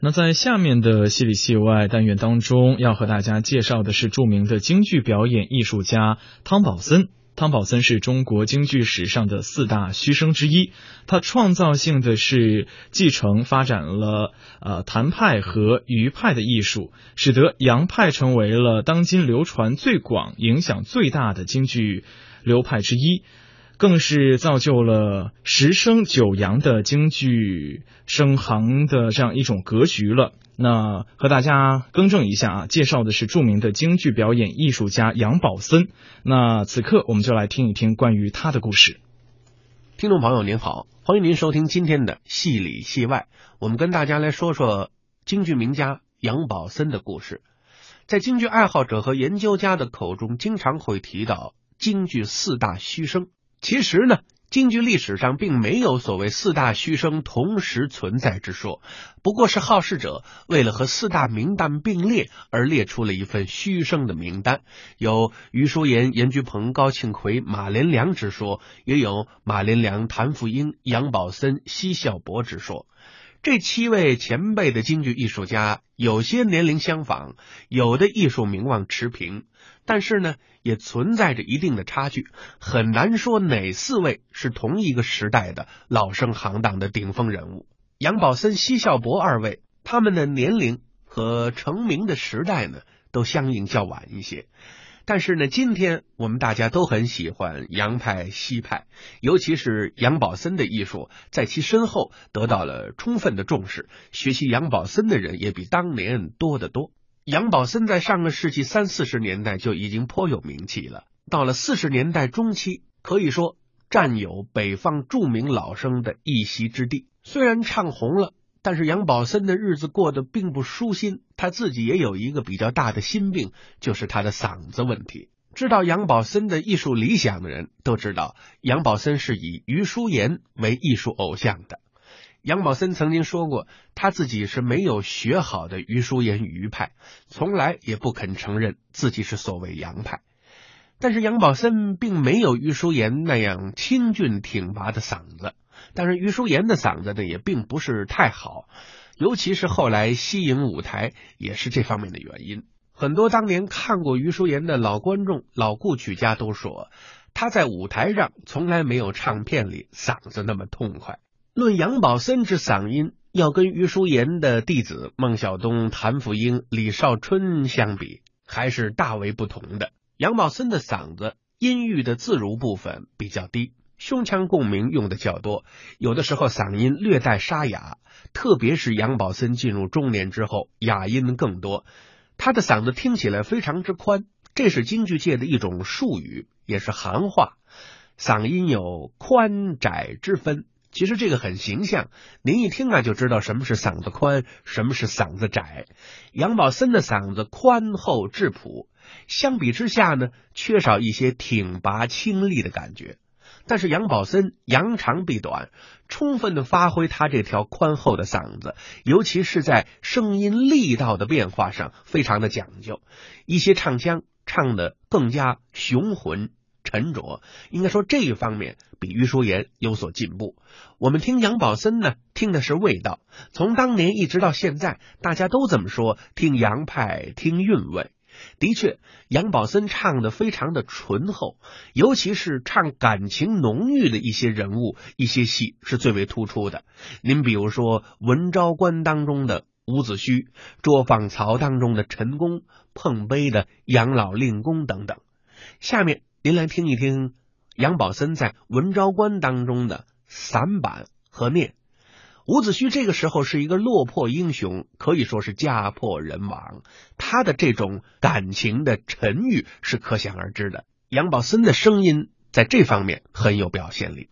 那在下面的戏里戏外单元当中，要和大家介绍的是著名的京剧表演艺术家汤宝森。汤宝森是中国京剧史上的四大须生之一，他创造性的是继承发展了呃谭派和余派的艺术，使得杨派成为了当今流传最广、影响最大的京剧流派之一。更是造就了十生九阳的京剧声行的这样一种格局了。那和大家更正一下啊，介绍的是著名的京剧表演艺术家杨宝森。那此刻我们就来听一听关于他的故事。听众朋友您好，欢迎您收听今天的戏里戏外，我们跟大家来说说京剧名家杨宝森的故事。在京剧爱好者和研究家的口中，经常会提到京剧四大须生。其实呢，京剧历史上并没有所谓四大须生同时存在之说，不过是好事者为了和四大名旦并列而列出了一份须生的名单，有余叔岩、严菊鹏、高庆奎、马连良之说，也有马连良、谭富英、杨宝森、奚孝伯之说。这七位前辈的京剧艺术家，有些年龄相仿，有的艺术名望持平，但是呢，也存在着一定的差距，很难说哪四位是同一个时代的老生行当的顶峰人物。杨宝森、奚孝伯二位，他们的年龄和成名的时代呢，都相应较晚一些。但是呢，今天我们大家都很喜欢杨派、西派，尤其是杨宝森的艺术，在其身后得到了充分的重视。学习杨宝森的人也比当年多得多。杨宝森在上个世纪三四十年代就已经颇有名气了，到了四十年代中期，可以说占有北方著名老生的一席之地。虽然唱红了。但是杨宝森的日子过得并不舒心，他自己也有一个比较大的心病，就是他的嗓子问题。知道杨宝森的艺术理想的人都知道，杨宝森是以余叔岩为艺术偶像的。杨宝森曾经说过，他自己是没有学好的余叔岩余派，从来也不肯承认自己是所谓杨派。但是杨宝森并没有余叔岩那样清俊挺拔的嗓子。但是余淑妍的嗓子呢也并不是太好，尤其是后来西影舞台也是这方面的原因。很多当年看过余淑妍的老观众、老故曲家都说，他在舞台上从来没有唱片里嗓子那么痛快。论杨宝森之嗓音，要跟余淑妍的弟子孟小冬、谭富英、李少春相比，还是大为不同的。杨宝森的嗓子音域的自如部分比较低。胸腔共鸣用的较多，有的时候嗓音略带沙哑，特别是杨宝森进入中年之后，哑音更多。他的嗓子听起来非常之宽，这是京剧界的一种术语，也是行话。嗓音有宽窄之分，其实这个很形象，您一听啊就知道什么是嗓子宽，什么是嗓子窄。杨宝森的嗓子宽厚质朴，相比之下呢，缺少一些挺拔清丽的感觉。但是杨宝森扬长避短，充分的发挥他这条宽厚的嗓子，尤其是在声音力道的变化上非常的讲究，一些唱腔唱的更加雄浑沉着。应该说这一方面比余叔岩有所进步。我们听杨宝森呢，听的是味道。从当年一直到现在，大家都这么说，听杨派听韵味。的确，杨宝森唱的非常的醇厚，尤其是唱感情浓郁的一些人物、一些戏是最为突出的。您比如说《文昭关》当中的伍子胥，《捉放曹》当中的陈宫，碰杯的杨老令公等等。下面您来听一听杨宝森在《文昭关》当中的散板和念。伍子胥这个时候是一个落魄英雄，可以说是家破人亡。他的这种感情的沉郁是可想而知的。杨宝森的声音在这方面很有表现力。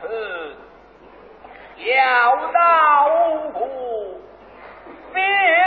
此要到过，必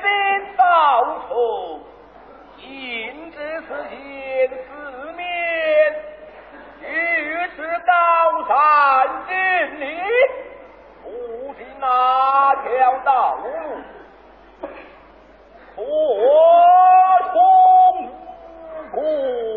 经道途，应知此间四面，于是高山峻岭，不知哪条道路我通过。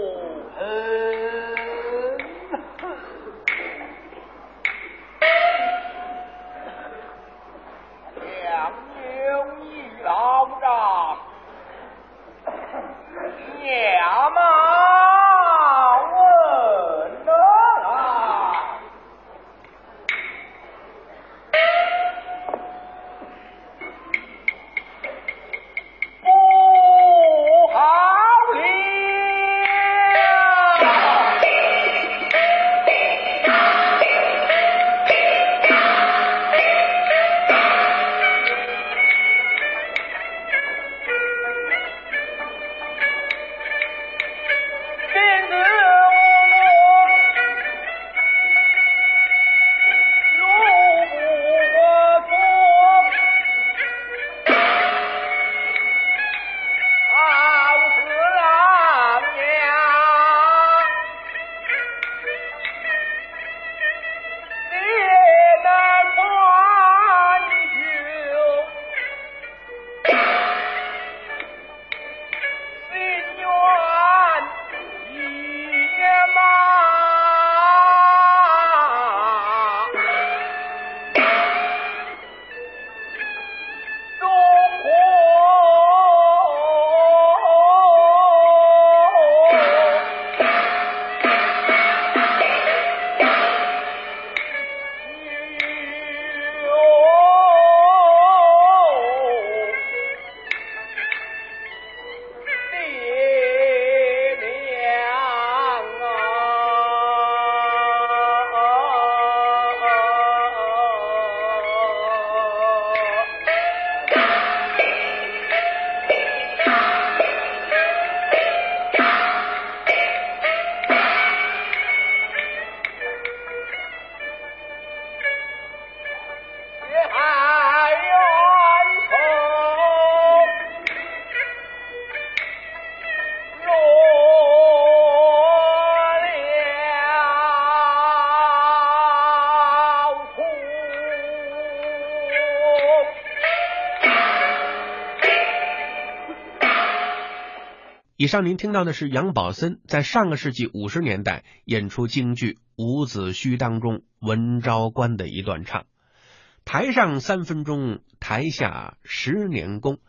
以上您听到的是杨宝森在上个世纪五十年代演出京剧《伍子胥》当中文昭关的一段唱。台上三分钟，台下十年功。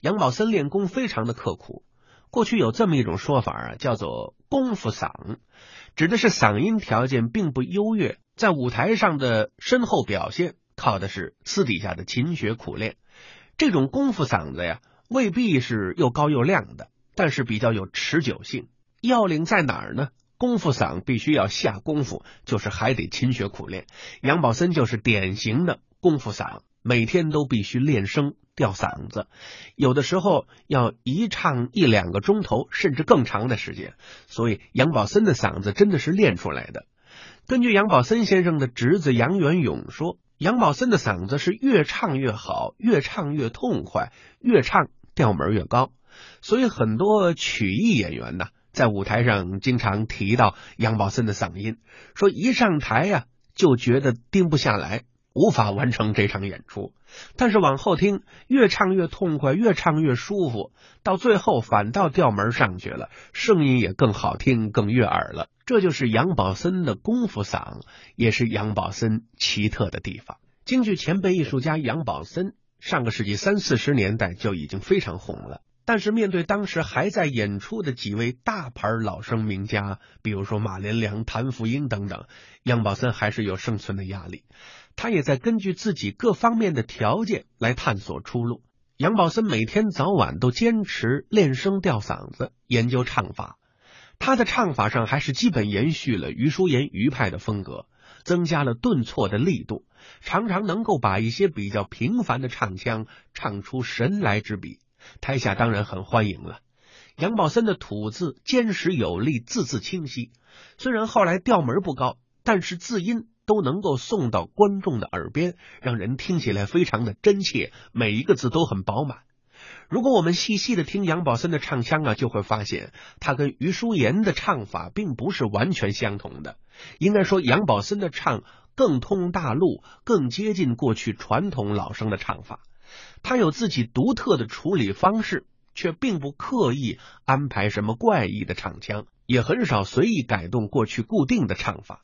杨宝森练功非常的刻苦。过去有这么一种说法啊，叫做“功夫嗓”，指的是嗓音条件并不优越，在舞台上的深厚表现靠的是私底下的勤学苦练。这种功夫嗓子呀，未必是又高又亮的。但是比较有持久性，要领在哪儿呢？功夫嗓必须要下功夫，就是还得勤学苦练。杨宝森就是典型的功夫嗓，每天都必须练声吊嗓子，有的时候要一唱一两个钟头，甚至更长的时间。所以杨宝森的嗓子真的是练出来的。根据杨宝森先生的侄子杨元勇说，杨宝森的嗓子是越唱越好，越唱越痛快，越唱调门越高。所以很多曲艺演员呢，在舞台上经常提到杨宝森的嗓音，说一上台呀就觉得盯不下来，无法完成这场演出。但是往后听，越唱越痛快，越唱越舒服，到最后反倒调门上去了，声音也更好听，更悦耳了。这就是杨宝森的功夫嗓，也是杨宝森奇特的地方。京剧前辈艺术家杨宝森，上个世纪三四十年代就已经非常红了。但是面对当时还在演出的几位大牌老生名家，比如说马连良、谭富英等等，杨宝森还是有生存的压力。他也在根据自己各方面的条件来探索出路。杨宝森每天早晚都坚持练声吊嗓子，研究唱法。他的唱法上还是基本延续了余叔岩余派的风格，增加了顿挫的力度，常常能够把一些比较平凡的唱腔唱出神来之笔。台下当然很欢迎了。杨宝森的吐字坚实有力，字字清晰。虽然后来调门不高，但是字音都能够送到观众的耳边，让人听起来非常的真切，每一个字都很饱满。如果我们细细的听杨宝森的唱腔啊，就会发现他跟余淑妍的唱法并不是完全相同的。应该说，杨宝森的唱更通大陆，更接近过去传统老生的唱法。他有自己独特的处理方式，却并不刻意安排什么怪异的唱腔，也很少随意改动过去固定的唱法。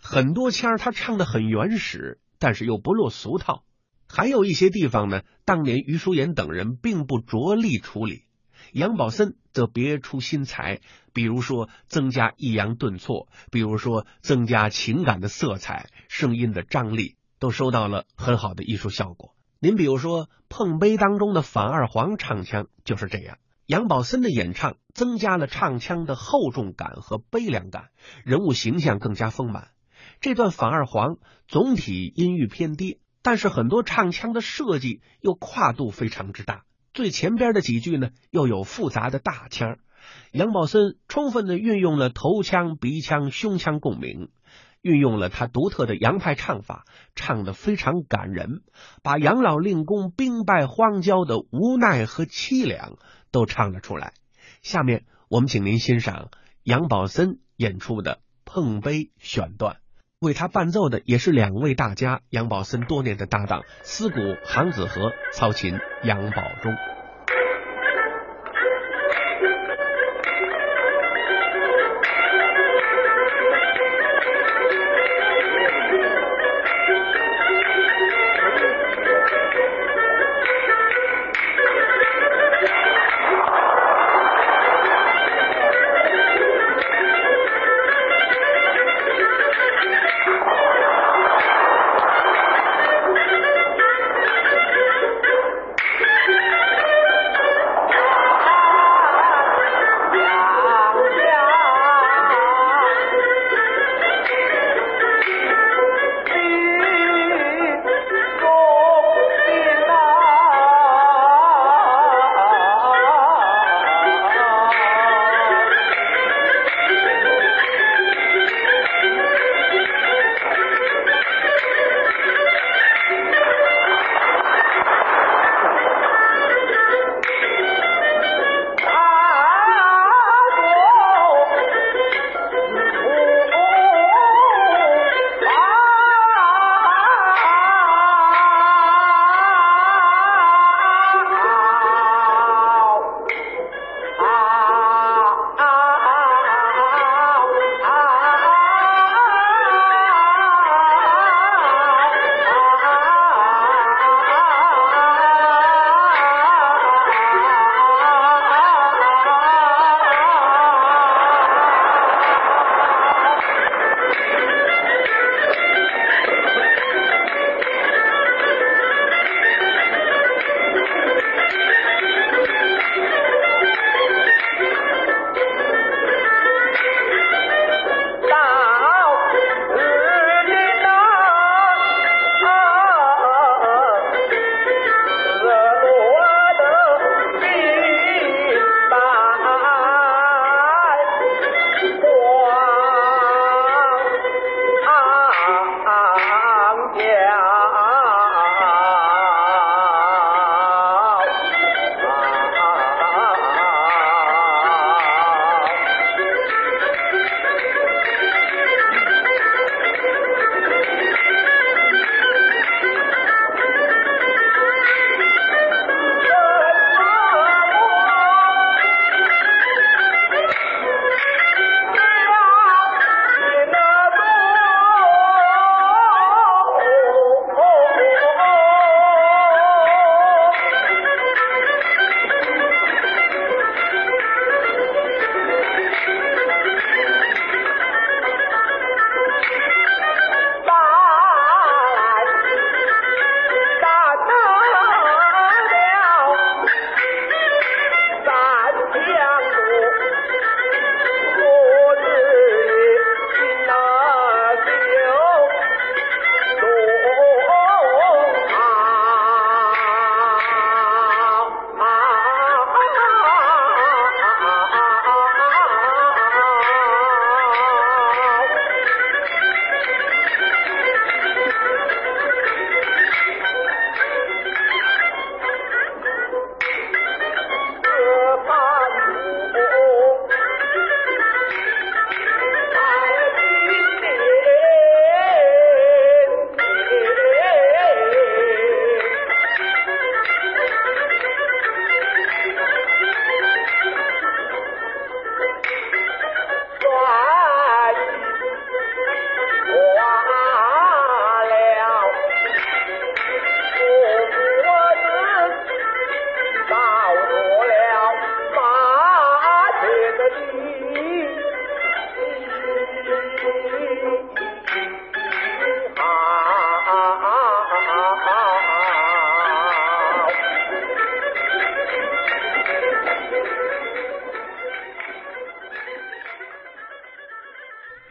很多腔他唱的很原始，但是又不落俗套。还有一些地方呢，当年余淑妍等人并不着力处理，杨宝森则别出心裁，比如说增加抑扬顿挫，比如说增加情感的色彩，声音的张力都收到了很好的艺术效果。您比如说《碰杯》当中的反二黄唱腔就是这样，杨宝森的演唱增加了唱腔的厚重感和悲凉感，人物形象更加丰满。这段反二黄总体音域偏低。但是很多唱腔的设计又跨度非常之大，最前边的几句呢又有复杂的大腔，杨宝森充分的运用了头腔、鼻腔、胸腔共鸣，运用了他独特的洋派唱法，唱得非常感人，把杨老令公兵败荒郊的无奈和凄凉都唱了出来。下面我们请您欣赏杨宝森演出的《碰杯》选段。为他伴奏的也是两位大家，杨宝森多年的搭档，司鼓杭子和，操琴杨宝忠。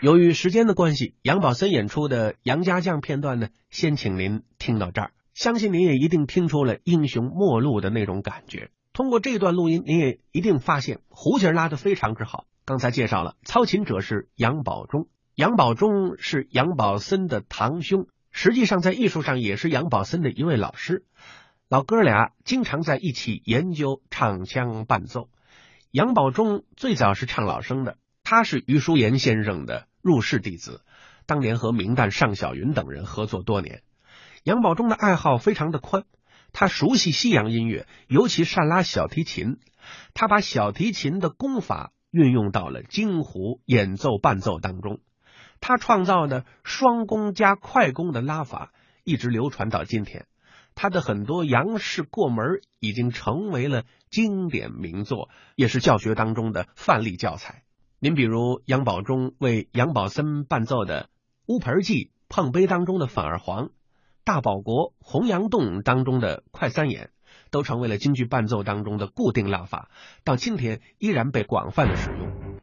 由于时间的关系，杨宝森演出的杨家将片段呢，先请您听到这儿。相信您也一定听出了英雄末路的那种感觉。通过这段录音，您也一定发现胡琴拉的非常之好。刚才介绍了，操琴者是杨宝忠，杨宝忠是杨宝森的堂兄，实际上在艺术上也是杨宝森的一位老师。老哥俩经常在一起研究唱腔伴奏。杨宝忠最早是唱老生的，他是余叔岩先生的入室弟子，当年和名旦尚小云等人合作多年。杨宝忠的爱好非常的宽。他熟悉西洋音乐，尤其善拉小提琴。他把小提琴的功法运用到了京胡演奏伴奏当中。他创造的双弓加快弓的拉法一直流传到今天。他的很多杨氏过门已经成为了经典名作，也是教学当中的范例教材。您比如杨宝忠为杨宝森伴奏的《乌盆记》，碰杯当中的反二黄。大保国洪阳洞当中的快三眼，都成为了京剧伴奏当中的固定拉法，到今天依然被广泛的使用。